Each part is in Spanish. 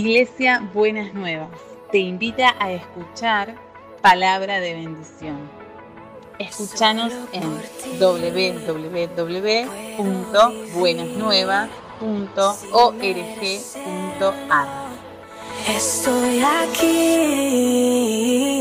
Iglesia Buenas Nuevas te invita a escuchar palabra de bendición. Escúchanos en www.buenasnuevas.org.ar. Estoy aquí.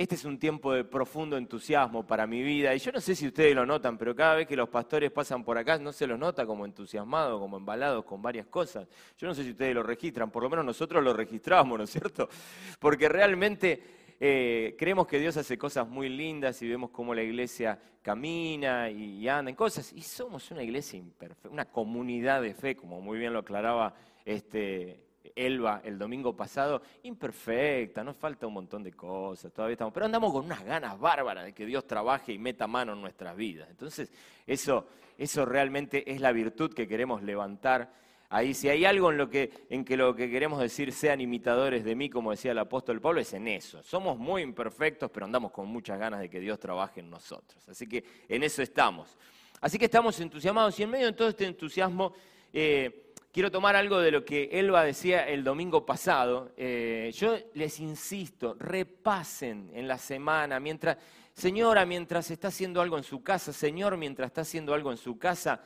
Este es un tiempo de profundo entusiasmo para mi vida y yo no sé si ustedes lo notan, pero cada vez que los pastores pasan por acá no se los nota como entusiasmados, como embalados con varias cosas. Yo no sé si ustedes lo registran, por lo menos nosotros lo registramos, ¿no es cierto? Porque realmente eh, creemos que Dios hace cosas muy lindas y vemos cómo la iglesia camina y, y anda en cosas. Y somos una iglesia imperfecta, una comunidad de fe, como muy bien lo aclaraba este, Elba el domingo pasado, imperfecta, nos falta un montón de cosas, todavía estamos, pero andamos con unas ganas bárbaras de que Dios trabaje y meta mano en nuestras vidas. Entonces, eso, eso realmente es la virtud que queremos levantar ahí. Si hay algo en, lo que, en que lo que queremos decir sean imitadores de mí, como decía el apóstol Pablo, es en eso. Somos muy imperfectos, pero andamos con muchas ganas de que Dios trabaje en nosotros. Así que en eso estamos. Así que estamos entusiasmados y en medio de todo este entusiasmo... Eh, quiero tomar algo de lo que Elba decía el domingo pasado. Eh, yo les insisto, repasen en la semana, mientras, señora, mientras está haciendo algo en su casa, señor, mientras está haciendo algo en su casa,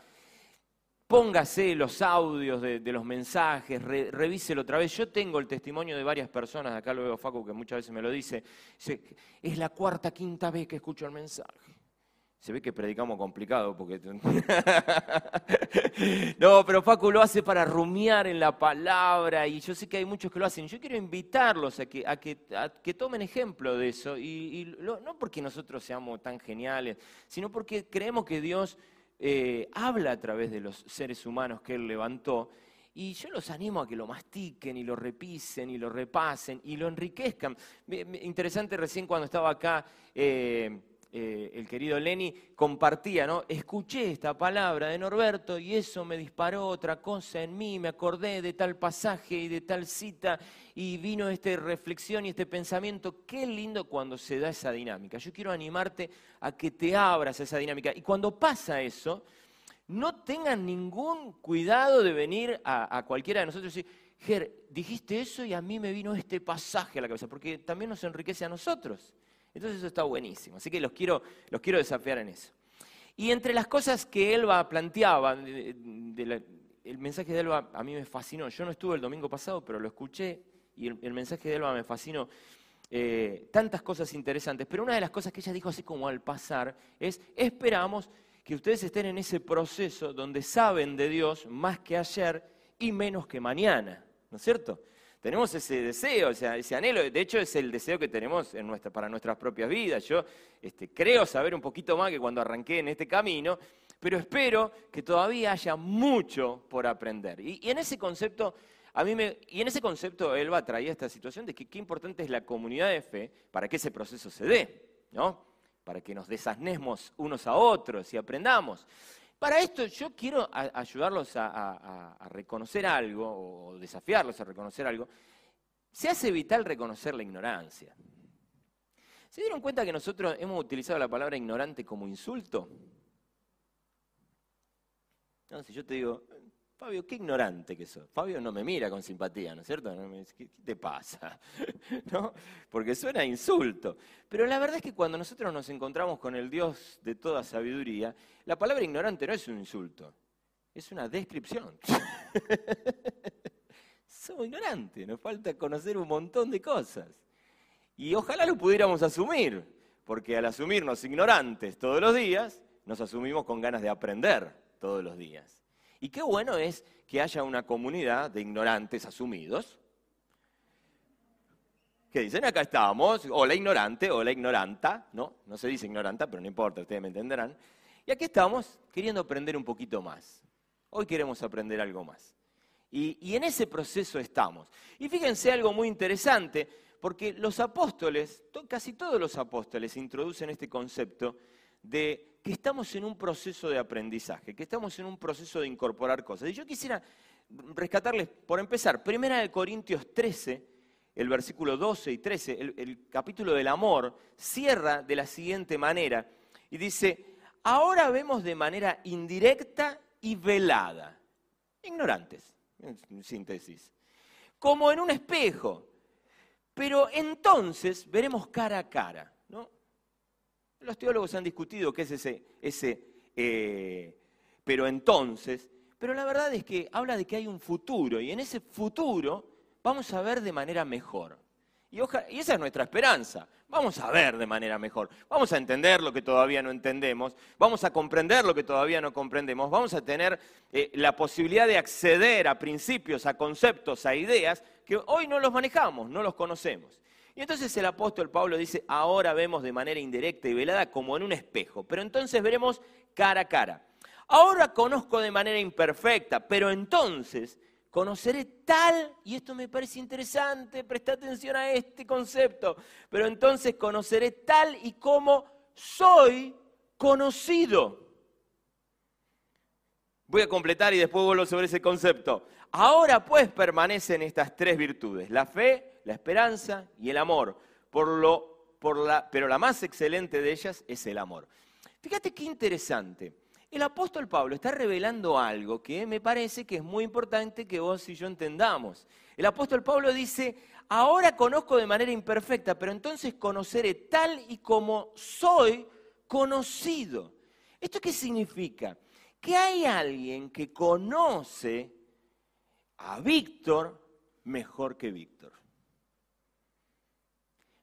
póngase los audios de, los mensajes, revíselo otra vez. Yo tengo el testimonio de varias personas, acá lo veo Facu que muchas veces me lo dice, es la cuarta, quinta vez que escucho el mensaje. Se ve que predicamos complicado porque... no, pero Facu lo hace para rumiar en la palabra y yo sé que hay muchos que lo hacen. Yo quiero invitarlos a que, a que, tomen ejemplo de eso y, no porque nosotros seamos tan geniales, sino porque creemos que Dios eh, habla a través de los seres humanos que Él levantó y yo los animo a que lo mastiquen y lo repisen y lo repasen y lo enriquezcan. Interesante recién cuando estaba acá... Eh, eh, el querido Lenny compartía, ¿no? Escuché esta palabra de Norberto y eso me disparó otra cosa en mí, me acordé de tal pasaje y de tal cita y vino esta reflexión y este pensamiento. Qué lindo cuando se da esa dinámica. Yo quiero animarte a que te abras a esa dinámica. Y cuando pasa eso, no tengan ningún cuidado de venir a, a cualquiera de nosotros y decir, Ger, dijiste eso y a mí me vino este pasaje a la cabeza, porque también nos enriquece a nosotros. Entonces eso está buenísimo. Así que los quiero, los quiero desafiar en eso. Y entre las cosas que Elba planteaba, el mensaje de Elba a mí me fascinó. Yo no estuve el domingo pasado, pero lo escuché y el, mensaje de Elba me fascinó. Eh, tantas cosas interesantes, pero una de las cosas que ella dijo así como al pasar es, esperamos que ustedes estén en ese proceso donde saben de Dios más que ayer y menos que mañana, ¿no es cierto? Tenemos ese deseo, ese anhelo. De hecho, es el deseo que tenemos para nuestras propias vidas. Yo este, creo saber un poquito más que cuando arranqué en este camino, pero espero que todavía haya mucho por aprender. Y, en ese concepto, a mí me, y en ese concepto, Elba traía esta situación de que qué importante es la comunidad de fe para que ese proceso se dé, ¿no? Para que nos desasnemos unos a otros y aprendamos. Para esto yo quiero ayudarlos a, reconocer algo o desafiarlos a reconocer algo. Se hace vital reconocer la ignorancia. ¿Se dieron cuenta que nosotros hemos utilizado la palabra ignorante como insulto? Entonces yo te digo, Fabio, qué ignorante que sos. Fabio no me mira con simpatía, ¿no es cierto? ¿Qué, te pasa? ¿No? Porque suena a insulto. Pero la verdad es que cuando nosotros nos encontramos con el Dios de toda sabiduría, la palabra ignorante no es un insulto, es una descripción. Somos ignorantes, nos falta conocer un montón de cosas. Y ojalá lo pudiéramos asumir, porque al asumirnos ignorantes todos los días, nos asumimos con ganas de aprender todos los días. Y qué bueno es que haya una comunidad de ignorantes asumidos que dicen, acá estamos, o la ignorante, o la ignoranta, ¿no? No se dice ignoranta, pero no importa, ustedes me entenderán. Y aquí estamos queriendo aprender un poquito más. Hoy queremos aprender algo más. Y, y, en ese proceso estamos. Y fíjense algo muy interesante, porque los apóstoles, casi todos los apóstoles introducen este concepto de que estamos en un proceso de aprendizaje, que estamos en un proceso de incorporar cosas. Y yo quisiera rescatarles, por empezar, Primera de Corintios 13, el versículo 12 y 13, el, el capítulo del amor, cierra de la siguiente manera y dice, ahora vemos de manera indirecta y velada, ignorantes, en síntesis como en un espejo. Pero entonces veremos cara a cara. Los teólogos han discutido qué es ese, ese eh, pero entonces. Pero la verdad es que habla de que hay un futuro y en ese futuro vamos a ver de manera mejor. Y, y esa es nuestra esperanza. Vamos a ver de manera mejor. Vamos a entender lo que todavía no entendemos. Vamos a comprender lo que todavía no comprendemos. Vamos a tener eh, la posibilidad de acceder a principios, a conceptos, a ideas que hoy no los manejamos, no los conocemos. Y entonces el apóstol Pablo dice, ahora vemos de manera indirecta y velada como en un espejo, pero entonces veremos cara a cara. Ahora conozco de manera imperfecta, pero entonces conoceré tal, y esto me parece interesante, presta atención a este concepto, pero entonces conoceré tal y como soy conocido. Voy a completar y después vuelvo sobre ese concepto. Ahora pues permanecen estas tres virtudes, la fe, la esperanza y el amor, por lo, por la, pero la más excelente de ellas es el amor. Fíjate qué interesante el apóstol Pablo está revelando algo que me parece que es muy importante que vos y yo entendamos. El apóstol Pablo dice, ahora conozco de manera imperfecta, pero entonces conoceré tal y como soy conocido. ¿Esto qué significa? Que hay alguien que conoce a Víctor mejor que Víctor.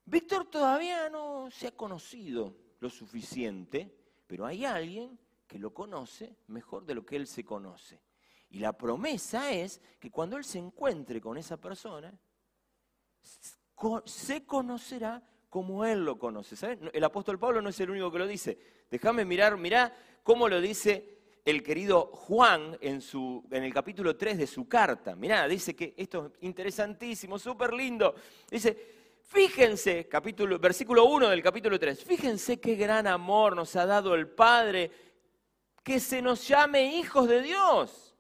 Víctor todavía no se ha conocido lo suficiente, pero hay alguien que lo conoce mejor de lo que él se conoce. Y la promesa es que cuando él se encuentre con esa persona, se conocerá como él lo conoce. El apóstol Pablo no es el único que lo dice. Déjame mirar, mirá cómo lo dice el querido Juan en, su, en el capítulo 3 de su carta. Mirá, dice que esto es interesantísimo, súper lindo. Dice, fíjense, capítulo, versículo 1 del capítulo 3, fíjense qué gran amor nos ha dado el Padre que se nos llame hijos de Dios.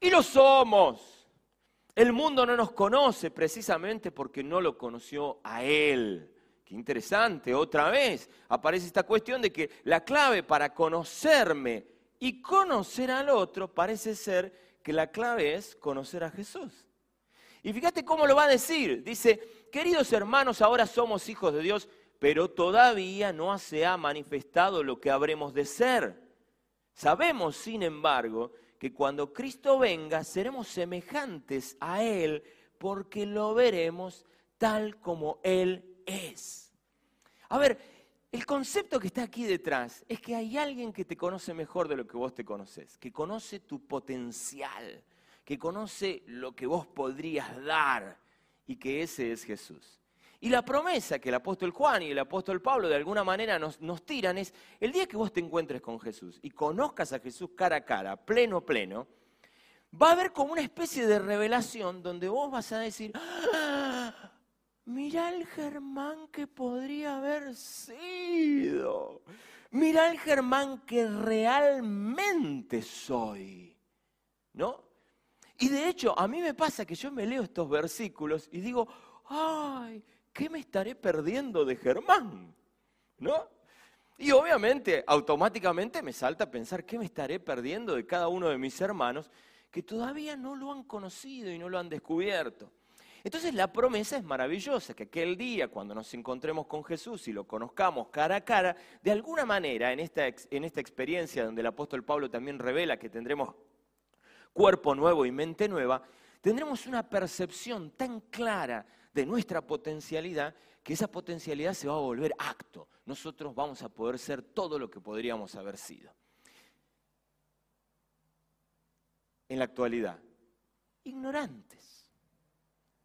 Y lo somos. El mundo no nos conoce precisamente porque no lo conoció a Él. Qué interesante, otra vez aparece esta cuestión de que la clave para conocerme y conocer al otro parece ser que la clave es conocer a Jesús. Y fíjate cómo lo va a decir. Dice, queridos hermanos, ahora somos hijos de Dios, pero todavía no se ha manifestado lo que habremos de ser. Sabemos, sin embargo, que cuando Cristo venga seremos semejantes a Él porque lo veremos tal como Él es. A ver, el concepto que está aquí detrás es que hay alguien que te conoce mejor de lo que vos te conoces, que conoce tu potencial, que conoce lo que vos podrías dar y que ese es Jesús. Y la promesa que el apóstol Juan y el apóstol Pablo de alguna manera nos, nos, tiran es, el día que vos te encuentres con Jesús y conozcas a Jesús cara a cara, pleno, pleno, va a haber como una especie de revelación donde vos vas a decir, ¡Ah! mirá el Germán que podría haber sido, mirá el Germán que realmente soy, ¿no? Y de hecho, a mí me pasa que yo me leo estos versículos y digo, ay, ¿qué me estaré perdiendo de Germán? ¿No? Y obviamente, automáticamente me salta a pensar, ¿qué me estaré perdiendo de cada uno de mis hermanos que todavía no lo han conocido y no lo han descubierto? Entonces la promesa es maravillosa, que aquel día cuando nos encontremos con Jesús y lo conozcamos cara a cara, de alguna manera en esta, en esta experiencia donde el apóstol Pablo también revela que tendremos cuerpo nuevo y mente nueva, tendremos una percepción tan clara de nuestra potencialidad, que esa potencialidad se va a volver acto. Nosotros vamos a poder ser todo lo que podríamos haber sido. En la actualidad, ignorantes.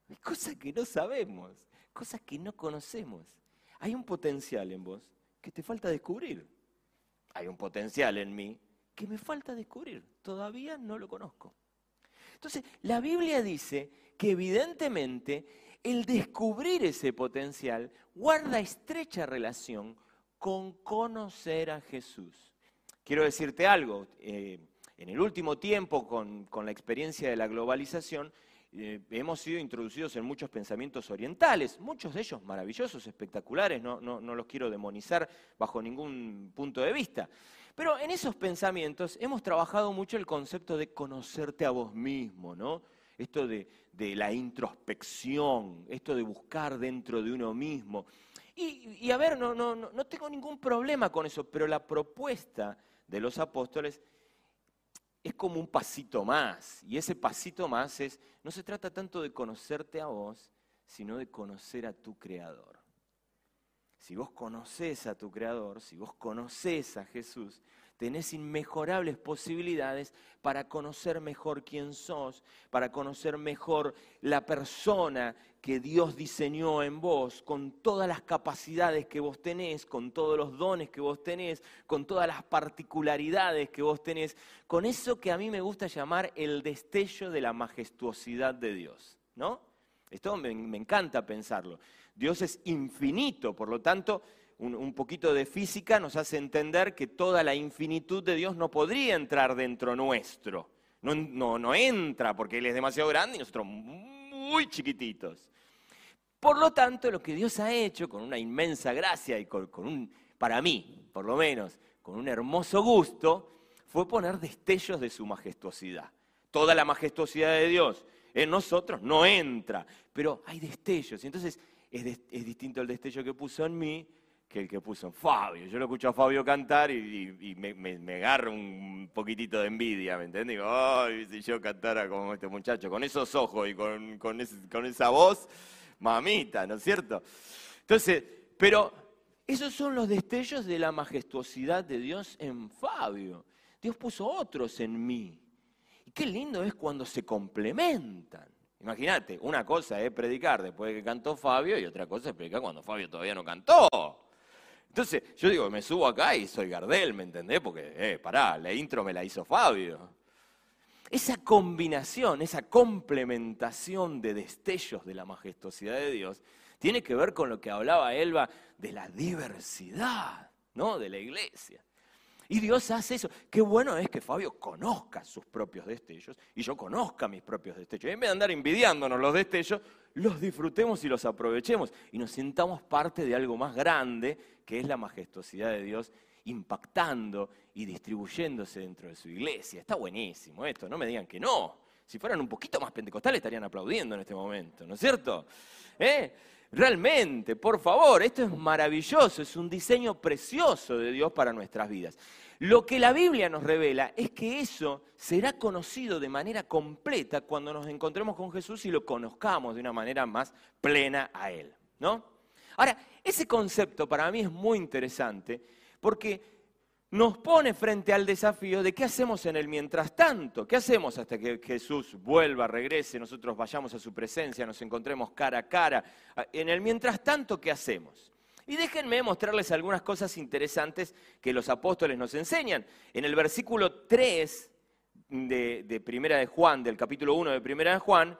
Hay cosas que no sabemos, cosas que no conocemos. Hay un potencial en vos que te falta descubrir. Hay un potencial en mí que me falta descubrir. Todavía no lo conozco. Entonces, la Biblia dice que evidentemente el descubrir ese potencial guarda estrecha relación con conocer a Jesús. Quiero decirte algo, eh, en el último tiempo, con, la experiencia de la globalización, eh, hemos sido introducidos en muchos pensamientos orientales, muchos de ellos maravillosos, espectaculares, no, no, no los quiero demonizar bajo ningún punto de vista. Pero en esos pensamientos hemos trabajado mucho el concepto de conocerte a vos mismo, ¿no? esto de, la introspección, esto de buscar dentro de uno mismo. Y, a ver, no, no, no, no tengo ningún problema con eso, pero la propuesta de los apóstoles es como un pasito más. Y ese pasito más es, no se trata tanto de conocerte a vos, sino de conocer a tu Creador. Si vos conoces a tu Creador, si vos conoces a Jesús, tenés inmejorables posibilidades para conocer mejor quién sos, para conocer mejor la persona que Dios diseñó en vos, con todas las capacidades que vos tenés, con todos los dones que vos tenés, con todas las particularidades que vos tenés, con eso que a mí me gusta llamar el destello de la majestuosidad de Dios, ¿no? Esto me encanta pensarlo. Dios es infinito, por lo tanto, un, poquito de física nos hace entender que toda la infinitud de Dios no podría entrar dentro nuestro. No, no, entra porque Él es demasiado grande y nosotros muy chiquititos. Por lo tanto, lo que Dios ha hecho con una inmensa gracia y con, un, para mí, por lo menos, con un hermoso gusto, fue poner destellos de su majestuosidad. Toda la majestuosidad de Dios en nosotros no entra, pero hay destellos. Entonces es, distinto el destello que puso en mí que el que puso Fabio. Yo lo escucho a Fabio cantar y, me, agarra un poquitito de envidia, ¿me entiendes? Digo, ay, si yo cantara como este muchacho, con esos ojos y con, con esa voz, mamita, ¿no es cierto? Entonces, pero esos son los destellos de la majestuosidad de Dios en Fabio. Dios puso otros en mí. Y qué lindo es cuando se complementan. Imagínate, una cosa es predicar después de que cantó Fabio y otra cosa es predicar cuando Fabio todavía no cantó. Entonces, yo digo, me subo acá y soy Gardel, ¿me entendés? Porque, eh, pará, la intro me la hizo Fabio. Esa combinación, esa complementación de destellos de la majestuosidad de Dios, tiene que ver con lo que hablaba Elba de la diversidad, ¿no? De la iglesia. Y Dios hace eso. Qué bueno es que Fabio conozca sus propios destellos y yo conozca mis propios destellos. En vez de andar envidiándonos los destellos, los disfrutemos y los aprovechemos y nos sintamos parte de algo más grande que es la majestuosidad de Dios impactando y distribuyéndose dentro de su iglesia. Está buenísimo esto, no me digan que no. Si fueran un poquito más pentecostales estarían aplaudiendo en este momento, ¿no es cierto? ¿Eh? Realmente, por favor, esto es maravilloso, es un diseño precioso de Dios para nuestras vidas. Lo que la Biblia nos revela es que eso será conocido de manera completa cuando nos encontremos con Jesús y lo conozcamos de una manera más plena a Él, ¿no? Ahora, ese concepto para mí es muy interesante porque nos pone frente al desafío de qué hacemos en el mientras tanto, qué hacemos hasta que Jesús vuelva, regrese, nosotros vayamos a su presencia, nos encontremos cara a cara. En el mientras tanto, ¿qué hacemos? Y déjenme mostrarles algunas cosas interesantes que los apóstoles nos enseñan. En el versículo 3 de, Primera de Juan, del capítulo 1 de Primera de Juan,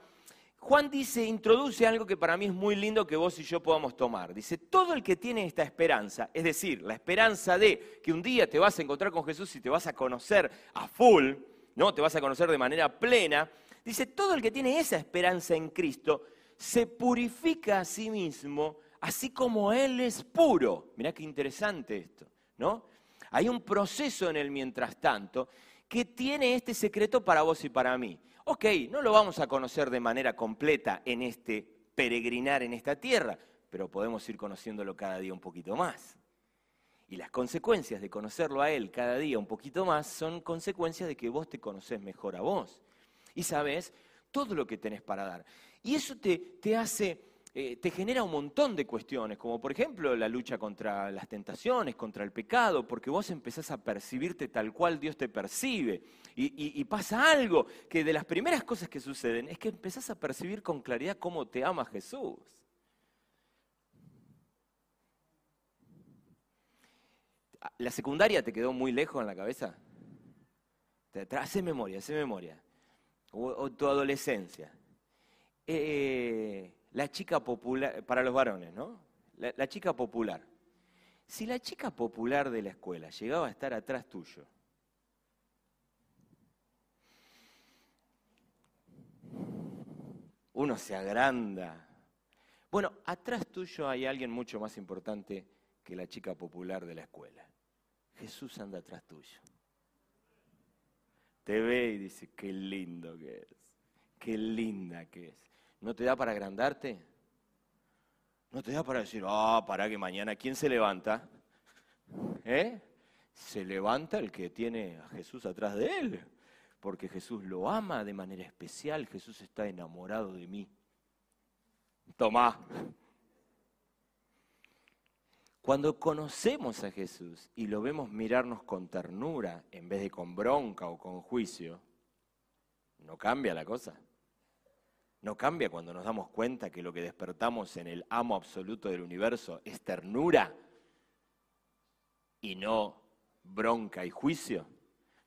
Juan dice, introduce algo que para mí es muy lindo que vos y yo podamos tomar. Dice, todo el que tiene esta esperanza, es decir, la esperanza de que un día te vas a encontrar con Jesús y te vas a conocer a full, ¿no? Te vas a conocer de manera plena. Dice, todo el que tiene esa esperanza en Cristo se purifica a sí mismo, así como Él es puro. Mirá qué interesante esto, ¿no? Hay un proceso en el mientras tanto que tiene este secreto para vos y para mí. Ok, no lo vamos a conocer de manera completa en este peregrinar en esta tierra, pero podemos ir conociéndolo cada día un poquito más. Y las consecuencias de conocerlo a Él cada día un poquito más son consecuencias de que vos te conocés mejor a vos. Y sabes todo lo que tenés para dar. Y eso te, te hace eh, te genera un montón de cuestiones, como por ejemplo la lucha contra las tentaciones, contra el pecado, porque vos empezás a percibirte tal cual Dios te percibe. Y, pasa algo, que de las primeras cosas que suceden es que empezás a percibir con claridad cómo te ama Jesús. ¿La secundaria te quedó muy lejos en la cabeza? Hace memoria, hace memoria. O, tu adolescencia. Eh, la chica popular, para los varones, ¿no? La, chica popular. Si la chica popular de la escuela llegaba a estar atrás tuyo, uno se agranda. Bueno, atrás tuyo hay alguien mucho más importante que la chica popular de la escuela. Jesús anda atrás tuyo. Te ve y dice, qué lindo que es qué linda que es. ¿No te da para agrandarte? ¿No te da para decir, ah, para que mañana, ¿quién se levanta? ¿Eh? Se levanta el que tiene a Jesús atrás de él, porque Jesús lo ama de manera especial, Jesús está enamorado de mí. Tomá. Cuando conocemos a Jesús y lo vemos mirarnos con ternura en vez de con bronca o con juicio, no cambia la cosa. No cambia cuando nos damos cuenta que lo que despertamos en el amo absoluto del universo es ternura y no bronca y juicio.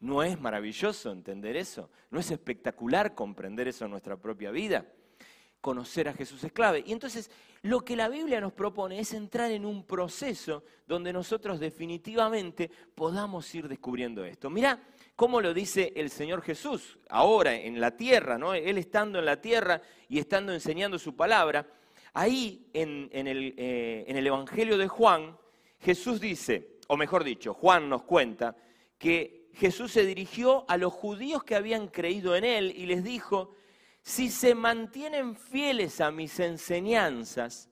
¿No es maravilloso entender eso? ¿No es espectacular comprender eso en nuestra propia vida? conocer a Jesús es clave. Y entonces lo que la Biblia nos propone es entrar en un proceso donde nosotros definitivamente podamos ir descubriendo esto. Mirá cómo lo dice el Señor Jesús ahora en la tierra, ¿no? Él estando en la tierra y estando enseñando su palabra. Ahí en, el, eh, en el Evangelio de Juan, Jesús dice, o mejor dicho, Juan nos cuenta que Jesús se dirigió a los judíos que habían creído en él y les dijo, si se mantienen fieles a mis enseñanzas,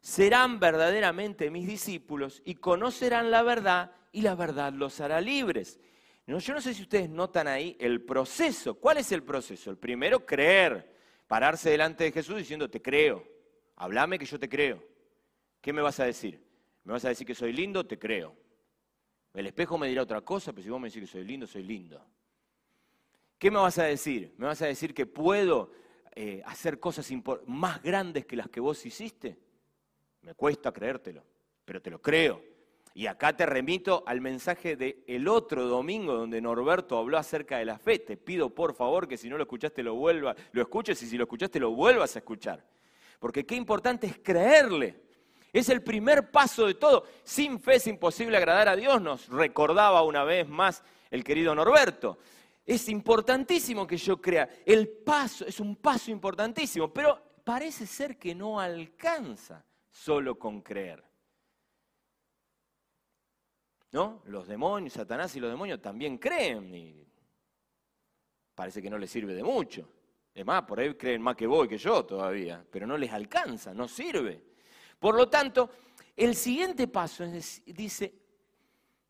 serán verdaderamente mis discípulos y conocerán la verdad y la verdad los hará libres. Yo no sé si ustedes notan ahí el proceso. ¿Cuál es el proceso? El primero, creer. Pararse delante de Jesús diciendo, te creo. Háblame que yo te creo. ¿Qué me vas a decir? ¿Me vas a decir que soy lindo? Te creo. El espejo me dirá otra cosa, pero si vos me decís que soy lindo, soy lindo. ¿Qué me vas a decir? ¿Me vas a decir que puedo eh, hacer cosas más grandes que las que vos hiciste? Me cuesta creértelo, pero te lo creo. Y acá te remito al mensaje del otro domingo donde Norberto habló acerca de la fe. Te pido por favor que si no lo escuchaste lo vuelva, lo escuches y si lo escuchaste lo vuelvas a escuchar. Porque qué importante es creerle. Es el primer paso de todo. Sin fe es imposible agradar a Dios, nos recordaba una vez más el querido Norberto. Es importantísimo que yo crea. El paso es un paso importantísimo, pero parece ser que no alcanza solo con creer. ¿No? Los demonios, Satanás y los demonios también creen y parece que no les sirve de mucho. Es más, por ahí creen más que vos que yo todavía, pero no les alcanza, no sirve. Por lo tanto, el siguiente paso es, dice,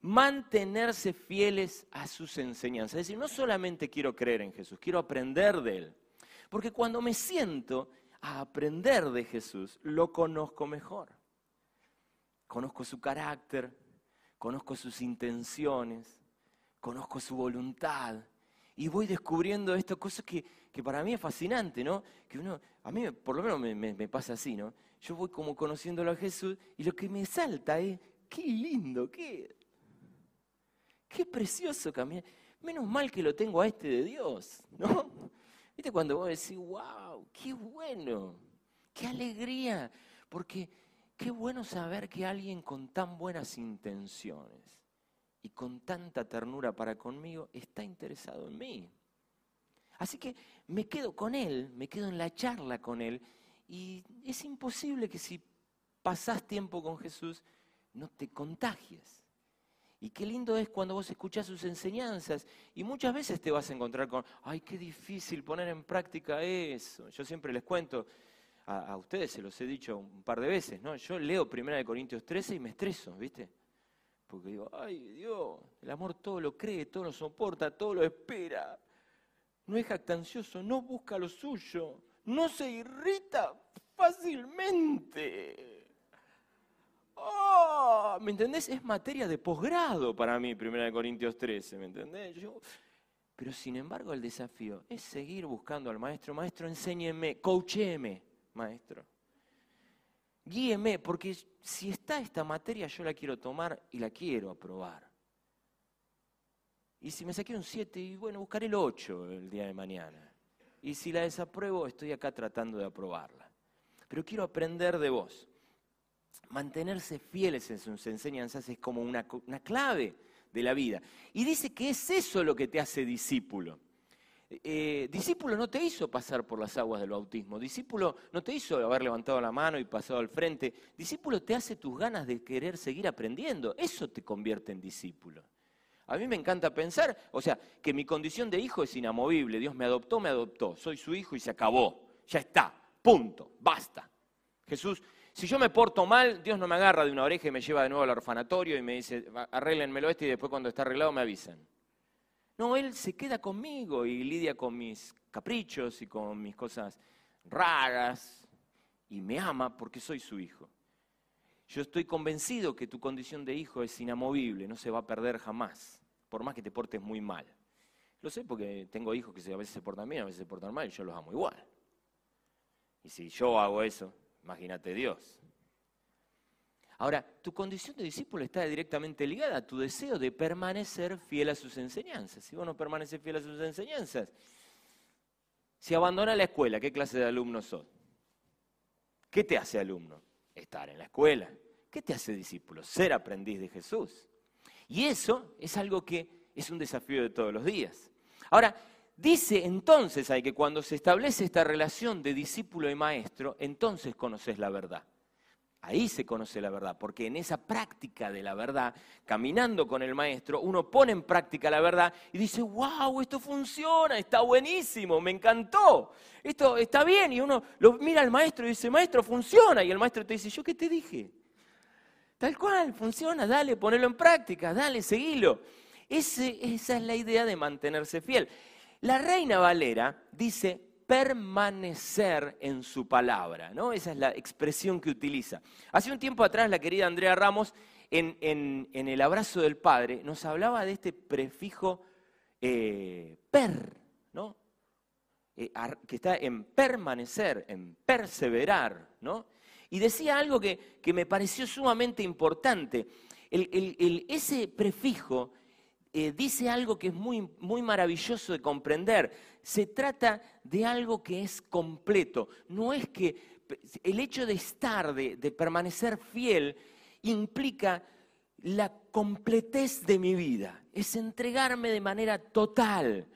mantenerse fieles a sus enseñanzas. Es decir, no solamente quiero creer en Jesús, quiero aprender de Él. Porque cuando me siento a aprender de Jesús, lo conozco mejor. Conozco su carácter, conozco sus intenciones, conozco su voluntad. Y voy descubriendo esto, cosas que, para mí es fascinante, ¿no? Que uno, a mí por lo menos me, me pasa así, ¿no? Yo voy como conociéndolo a Jesús y lo que me salta es, qué lindo, qué Qué precioso caminar. Menos mal que lo tengo a este de Dios, ¿no? ¿Viste cuando vos decís, wow, qué bueno, qué alegría? Porque qué bueno saber que alguien con tan buenas intenciones y con tanta ternura para conmigo está interesado en mí. Así que me quedo con él, me quedo en la charla con él y es imposible que si pasás tiempo con Jesús no te contagies. Y qué lindo es cuando vos escuchás sus enseñanzas y muchas veces te vas a encontrar con, ay, qué difícil poner en práctica eso. Yo siempre les cuento, a, ustedes se los he dicho un par de veces, ¿no? Yo leo 1 Corintios 13 y me estreso, ¿viste? Porque digo, ay Dios, el amor todo lo cree, todo lo soporta, todo lo espera. No es jactancioso, no busca lo suyo, no se irrita fácilmente. Oh, ¿me entendés? Es materia de posgrado para mí, 1 Corintios 13, ¿me entendés? pero sin embargo el desafío es seguir buscando al maestro. Maestro, enséñeme, coachéme, maestro. Guíeme, porque si está esta materia yo la quiero tomar y la quiero aprobar. Y si me saqué un 7, y bueno, buscaré el 8 el día de mañana. Y si la desapruebo, estoy acá tratando de aprobarla. Pero quiero aprender de vos mantenerse fieles en sus enseñanzas es como una, clave de la vida. Y dice que es eso lo que te hace discípulo. Eh, discípulo no te hizo pasar por las aguas del bautismo, discípulo no te hizo haber levantado la mano y pasado al frente, discípulo te hace tus ganas de querer seguir aprendiendo, eso te convierte en discípulo. A mí me encanta pensar, o sea, que mi condición de hijo es inamovible. Dios me adoptó, me adoptó. Soy su hijo y se acabó. Ya está. Punto. Basta. Jesús, si yo me porto mal, Dios no me agarra de una oreja y me lleva de nuevo al orfanatorio y me dice, arréglenmelo este y después cuando está arreglado me avisan. No, Él se queda conmigo y lidia con mis caprichos y con mis cosas raras y me ama porque soy su hijo. Yo estoy convencido que tu condición de hijo es inamovible, no se va a perder jamás, por más que te portes muy mal. Lo sé porque tengo hijos que a veces se portan bien, a veces se portan mal y yo los amo igual. Y si yo hago eso, imagínate Dios. Ahora, tu condición de discípulo está directamente ligada a tu deseo de permanecer fiel a sus enseñanzas. Si vos no permaneces fiel a sus enseñanzas, si abandonas la escuela, ¿qué clase de alumno sos? ¿Qué te hace alumno? estar en la escuela. ¿Qué te hace discípulo? Ser aprendiz de Jesús. Y eso es algo que es un desafío de todos los días. Ahora, dice entonces hay que cuando se establece esta relación de discípulo y maestro, entonces conoces la verdad. Ahí se conoce la verdad, porque en esa práctica de la verdad, caminando con el maestro, uno pone en práctica la verdad y dice, wow, esto funciona, está buenísimo, me encantó, esto está bien. Y uno lo mira al maestro y dice, maestro, funciona. Y el maestro te dice, ¿yo qué te dije? Tal cual, funciona, dale, ponelo en práctica, dale, seguilo. esa es la idea de mantenerse fiel. La reina Valera dice, permanecer en su palabra, ¿no? Esa es la expresión que utiliza. Hace un tiempo atrás la querida Andrea Ramos, en, el abrazo del Padre, nos hablaba de este prefijo eh, per, ¿no? Eh, que está en permanecer, en perseverar, ¿no? Y decía algo que, me pareció sumamente importante. ese prefijo eh, dice algo que es muy, muy maravilloso de comprender. Se trata de algo que es completo. No es que el hecho de estar, de, de permanecer fiel, implica la completez de mi vida. Es entregarme de manera total.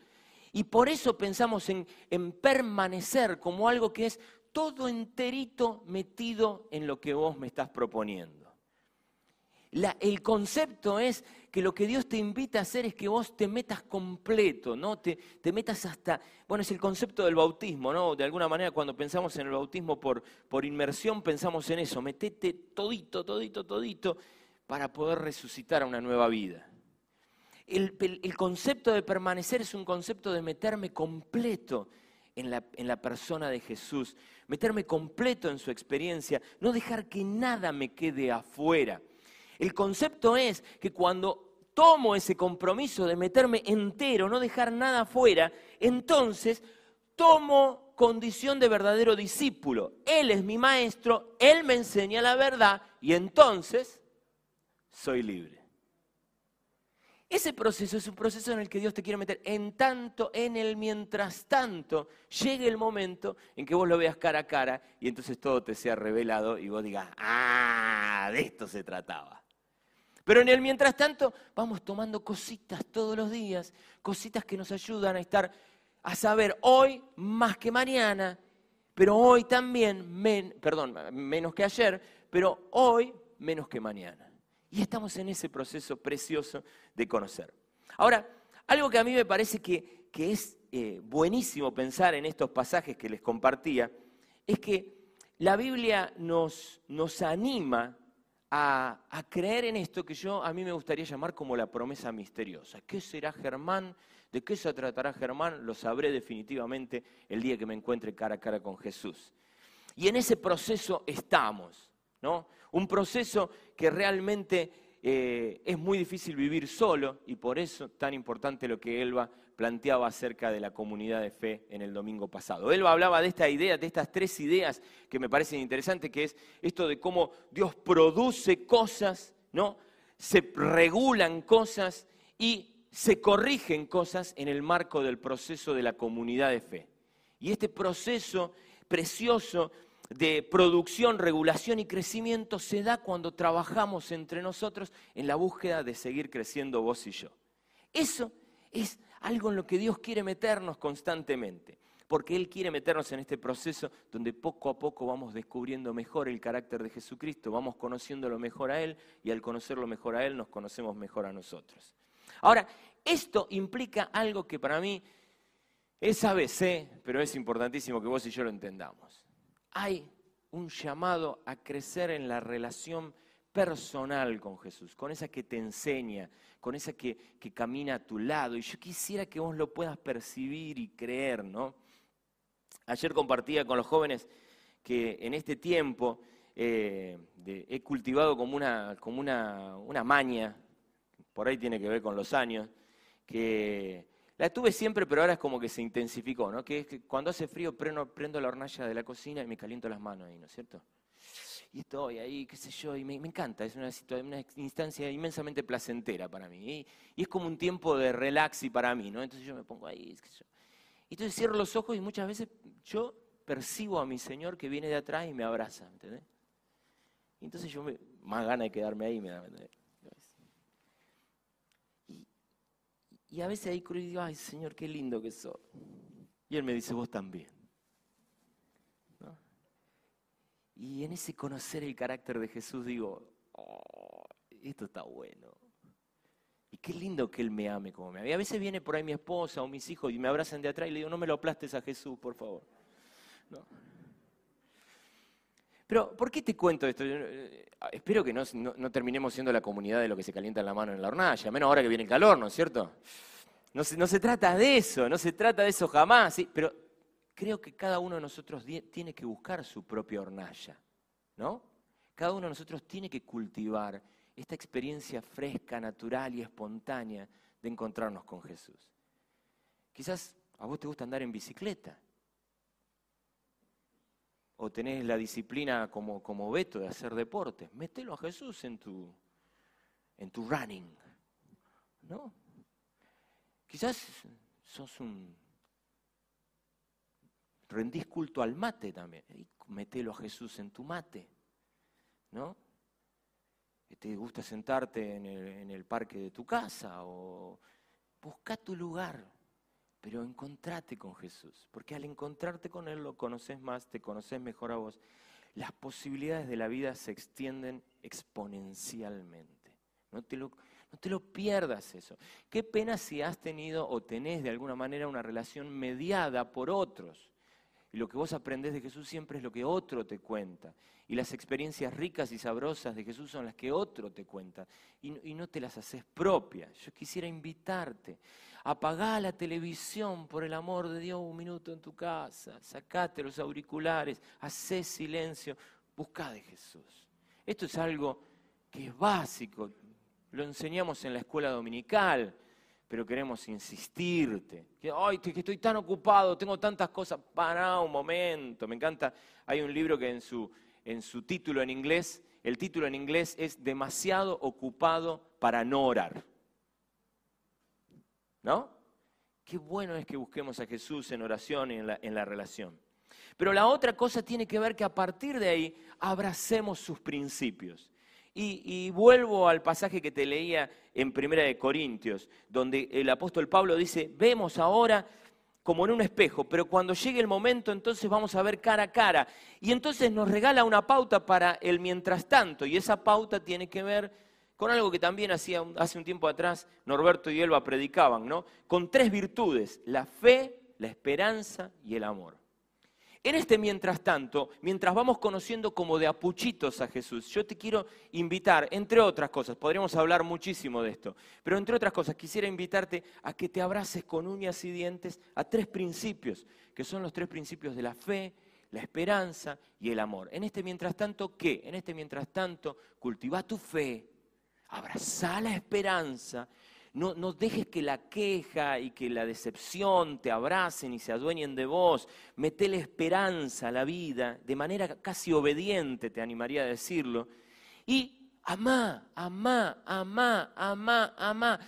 Y por eso pensamos en, en, permanecer como algo que es todo enterito metido en lo que vos me estás proponiendo el concepto es que lo que Dios te invita a hacer es que vos te metas completo, ¿no? Te, metas hasta, bueno, es el concepto del bautismo, ¿no? De alguna manera cuando pensamos en el bautismo por, por inmersión pensamos en eso, metete todito, todito, todito para poder resucitar a una nueva vida. El, el, concepto de permanecer es un concepto de meterme completo en la, en la persona de Jesús, meterme completo en su experiencia, no dejar que nada me quede afuera. El concepto es que cuando tomo ese compromiso de meterme entero, no dejar nada afuera, entonces tomo condición de verdadero discípulo. Él es mi maestro, Él me enseña la verdad y entonces soy libre. Ese proceso es un proceso en el que Dios te quiere meter en tanto, en el mientras tanto, llegue el momento en que vos lo veas cara a cara y entonces todo te sea revelado y vos digas, ah, de esto se trataba. Pero en el mientras tanto vamos tomando cositas todos los días, cositas que nos ayudan a estar, a saber hoy más que mañana, pero hoy también, perdón, menos que ayer, pero hoy menos que mañana. Y estamos en ese proceso precioso de conocer. Ahora, algo que a mí me parece que, es eh, buenísimo pensar en estos pasajes que les compartía, es que la Biblia nos, nos anima a, creer en esto que yo a mí me gustaría llamar como la promesa misteriosa. ¿Qué será Germán? ¿De qué se tratará Germán? Lo sabré definitivamente el día que me encuentre cara a cara con Jesús. Y en ese proceso estamos, ¿no? Un proceso que realmente eh, es muy difícil vivir solo y por eso tan importante lo que Elba planteaba acerca de la comunidad de fe en el domingo pasado. Él hablaba de esta idea, de estas tres ideas que me parecen interesantes, que es esto de cómo Dios produce cosas, ¿no? Se regulan cosas y se corrigen cosas en el marco del proceso de la comunidad de fe. Y este proceso precioso de producción, regulación y crecimiento se da cuando trabajamos entre nosotros en la búsqueda de seguir creciendo vos y yo. Eso es algo en lo que Dios quiere meternos constantemente, porque Él quiere meternos en este proceso donde poco a poco vamos descubriendo mejor el carácter de Jesucristo, vamos conociéndolo mejor a Él y al conocerlo mejor a Él nos conocemos mejor a nosotros. Ahora, esto implica algo que para mí es ABC, pero es importantísimo que vos y yo lo entendamos. Hay un llamado a crecer en la relación personal con Jesús, con esa que te enseña, con esa que, que, camina a tu lado. Y yo quisiera que vos lo puedas percibir y creer, ¿no? Ayer compartía con los jóvenes que en este tiempo eh, he cultivado como, una, como una, una maña, por ahí tiene que ver con los años, que la tuve siempre, pero ahora es como que se intensificó, ¿no? Que es que cuando hace frío prendo, prendo la hornalla de la cocina y me caliento las manos ahí, ¿no es cierto? Y estoy ahí, qué sé yo, y me, encanta, es una, una, instancia inmensamente placentera para mí. Y, es como un tiempo de relax y para mí, ¿no? Entonces yo me pongo ahí, qué sé yo. Y entonces cierro los ojos y muchas veces yo percibo a mi Señor que viene de atrás y me abraza, ¿entendés? Y entonces yo me, más gana de quedarme ahí me da, Y, y a veces ahí creo y digo, ay Señor, qué lindo que sos. Y Él me dice, vos también. Y en ese conocer el carácter de Jesús digo, oh, esto está bueno. Y qué lindo que Él me ame como me ama. Y a veces viene por ahí mi esposa o mis hijos y me abrazan de atrás y le digo, no me lo aplastes a Jesús, por favor. Pero, ¿por qué te cuento esto? Eh, espero que no, terminemos siendo la comunidad de lo que se calienta en la mano en la hornalla, menos ahora que viene el calor, ¿no es cierto? No se, no se trata de eso, no se trata de eso jamás, ¿sí? pero creo que cada uno de nosotros tiene que buscar su propia hornalla, ¿no? Cada uno de nosotros tiene que cultivar esta experiencia fresca, natural y espontánea de encontrarnos con Jesús. Quizás a vos te gusta andar en bicicleta, o tenés la disciplina como, como Beto de hacer deporte, mételo a Jesús en tu, en tu running, ¿no? Quizás sos un rendís culto al mate también. Y metelo a Jesús en tu mate. ¿No? ¿Te gusta sentarte en el, parque de tu casa? O busca tu lugar, pero encontrate con Jesús. Porque al encontrarte con Él lo conoces más, te conoces mejor a vos. Las posibilidades de la vida se extienden exponencialmente. No te lo, no te lo pierdas eso. Qué pena si has tenido o tenés de alguna manera una relación mediada por otros y lo que vos aprendés de Jesús siempre es lo que otro te cuenta. Y las experiencias ricas y sabrosas de Jesús son las que otro te cuenta. Y, no te las haces propias. Yo quisiera invitarte. Apagá la televisión por el amor de Dios un minuto en tu casa. Sacate los auriculares. Hacé silencio. Busca de Jesús. Esto es algo que es básico. Lo enseñamos en la escuela dominical pero queremos insistirte. Que, Ay, que estoy tan ocupado, tengo tantas cosas. Para un momento, me encanta. Hay un libro que en su, en su título en inglés, el título en inglés es Demasiado ocupado para no orar. ¿No? Qué bueno es que busquemos a Jesús en oración y en la, en la relación. Pero la otra cosa tiene que ver que a partir de ahí abracemos sus principios. Y, vuelvo al pasaje que te leía en Primera de Corintios, donde el apóstol Pablo dice, vemos ahora como en un espejo, pero cuando llegue el momento entonces vamos a ver cara a cara. Y entonces nos regala una pauta para el mientras tanto, y esa pauta tiene que ver con algo que también hacía hace un tiempo atrás Norberto y Elba predicaban, ¿no? Con tres virtudes, la fe, la esperanza y el amor. En este mientras tanto, mientras vamos conociendo como de apuchitos a Jesús, yo te quiero invitar, entre otras cosas, podríamos hablar muchísimo de esto, pero entre otras cosas quisiera invitarte a que te abraces con uñas y dientes a tres principios, que son los tres principios de la fe, la esperanza y el amor. En este mientras tanto, ¿qué? En este mientras tanto, cultiva tu fe, abraza la esperanza no, dejes que la queja y que la decepción te abracen y se adueñen de vos. Metele esperanza a la vida, de manera casi obediente, te animaría a decirlo. Y amá, amá, amá, amá, amá.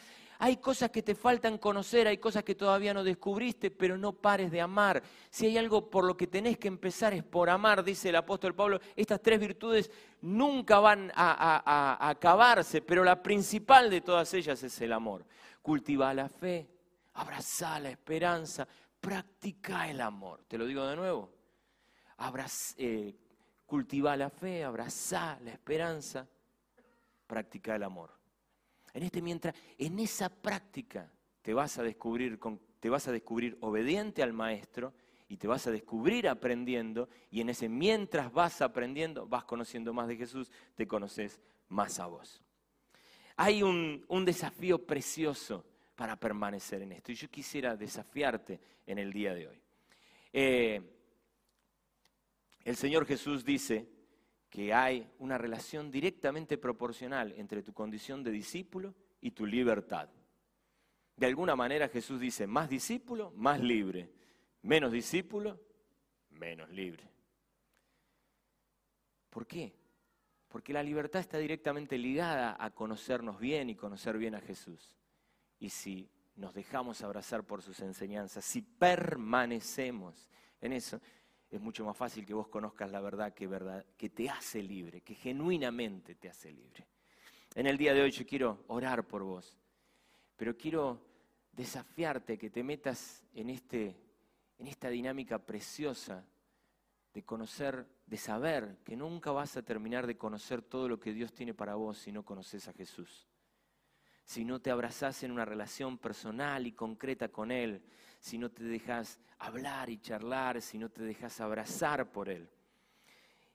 Hay cosas que te faltan conocer, hay cosas que todavía no descubriste, pero no pares de amar. Si hay algo por lo que tenés que empezar es por amar, dice el apóstol Pablo. Estas tres virtudes nunca van a, acabarse, pero la principal de todas ellas es el amor. Cultiva la fe, abraza la esperanza, practica el amor. Te lo digo de nuevo. Eh, cultiva la fe, abraza la esperanza, practica el amor. En este mientras, en esa práctica te vas a descubrir, te vas a descubrir obediente al maestro y te vas a descubrir aprendiendo y en ese mientras vas aprendiendo, vas conociendo más de Jesús, te conoces más a vos. Hay un, un desafío precioso para permanecer en esto y yo quisiera desafiarte en el día de hoy. Eh, el Señor Jesús dice que hay una relación directamente proporcional entre tu condición de discípulo y tu libertad. De alguna manera Jesús dice, más discípulo, más libre. Menos discípulo, menos libre. ¿Por qué? Porque la libertad está directamente ligada a conocernos bien y conocer bien a Jesús. Y si nos dejamos abrazar por sus enseñanzas, si permanecemos en eso, es mucho más fácil que vos conozcas la verdad que, verdad que te hace libre, que genuinamente te hace libre. En el día de hoy quiero orar por vos, pero quiero desafiarte que te metas en, este, en esta dinámica preciosa de conocer, de saber que nunca vas a terminar de conocer todo lo que Dios tiene para vos si no conoces a Jesús. Si no te abrazás en una relación personal y concreta con Él, si no te dejas hablar y charlar, si no te dejas abrazar por Él.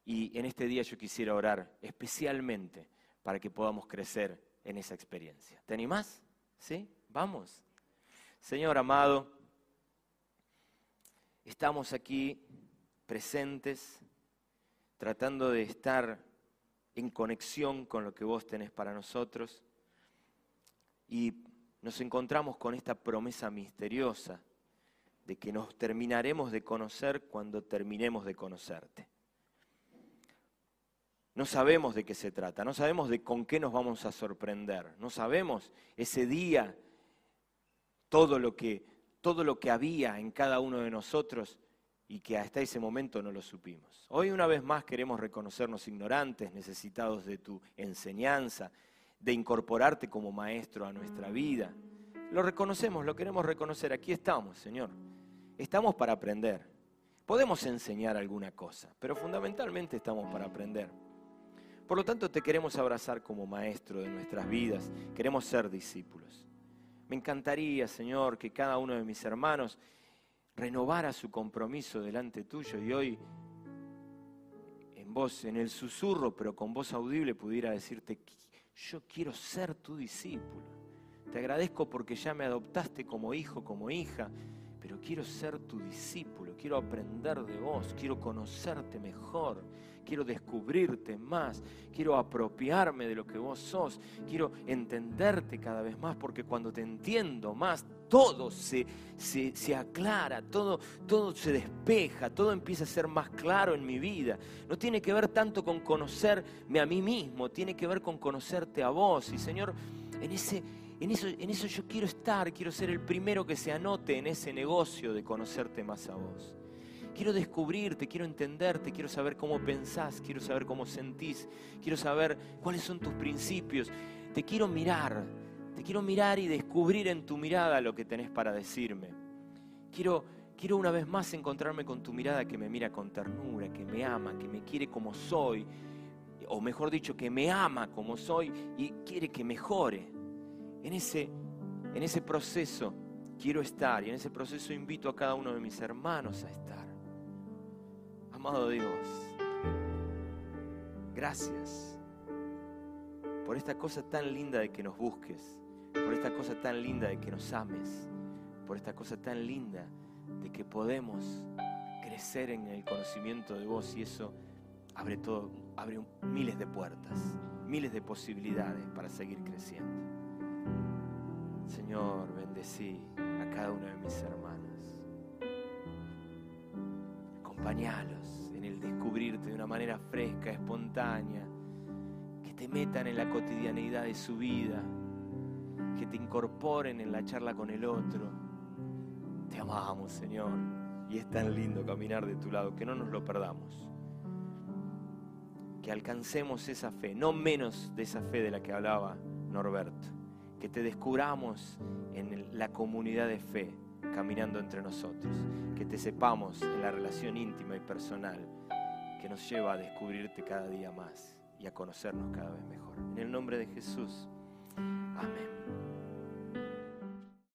Y en este día yo quisiera orar especialmente para que podamos crecer en esa experiencia. ¿Te animás? ¿Sí? Vamos. Señor amado, estamos aquí presentes, tratando de estar en conexión con lo que vos tenés para nosotros. Y nos encontramos con esta promesa misteriosa de que nos terminaremos de conocer cuando terminemos de conocerte. No sabemos de qué se trata, no sabemos de con qué nos vamos a sorprender, no sabemos ese día todo lo que, todo lo que había en cada uno de nosotros y que hasta ese momento no lo supimos. Hoy una vez más queremos reconocernos ignorantes, necesitados de tu enseñanza, de incorporarte como maestro a nuestra vida. Lo reconocemos, lo queremos reconocer. Aquí estamos, Señor. Estamos para aprender. Podemos enseñar alguna cosa, pero fundamentalmente estamos para aprender. Por lo tanto, te queremos abrazar como maestro de nuestras vidas. Queremos ser discípulos. Me encantaría, Señor, que cada uno de mis hermanos renovara su compromiso delante tuyo y hoy en voz, en el susurro, pero con voz audible, pudiera decirte, yo quiero ser tu discípulo. Te agradezco porque ya me adoptaste como hijo, como hija, pero quiero ser tu discípulo, quiero aprender de vos, quiero conocerte mejor, quiero descubrirte más, quiero apropiarme de lo que vos sos, quiero entenderte cada vez más, porque cuando te entiendo más, todo se, se, se, aclara, todo, todo se despeja, todo empieza a ser más claro en mi vida. No tiene que ver tanto con conocerme a mí mismo, tiene que ver con conocerte a vos. Y Señor, en ese, en eso, en eso yo quiero estar, quiero ser el primero que se anote en ese negocio de conocerte más a vos. Quiero descubrirte, quiero entenderte, quiero saber cómo pensás, quiero saber cómo sentís, quiero saber cuáles son tus principios. Te quiero mirar, te quiero mirar y descubrir en tu mirada lo que tenés para decirme. Quiero, quiero una vez más encontrarme con tu mirada que me mira con ternura, que me ama, que me quiere como soy, o mejor dicho, que me ama como soy y quiere que mejore. En ese, en ese proceso quiero estar y en ese proceso invito a cada uno de mis hermanos a estar. Amado Dios, gracias por esta cosa tan linda de que nos busques, por esta cosa tan linda de que nos ames, por esta cosa tan linda de que podemos crecer en el conocimiento de vos y eso abre todo, abre miles de puertas, miles de posibilidades para seguir creciendo. Señor, bendecí a cada uno de mis hermanos. Acompañalos en el descubrirte de una manera fresca, espontánea, que te metan en la cotidianeidad de su vida, que te incorporen en la charla con el otro. Te amamos, Señor, y es tan lindo caminar de tu lado, que no nos lo perdamos. Que alcancemos esa fe, no menos de esa fe de la que hablaba Norberto que te descubramos en la comunidad de fe caminando entre nosotros, que te sepamos en la relación íntima y personal que nos lleva a descubrirte cada día más y a conocernos cada vez mejor. En el nombre de Jesús. Amén.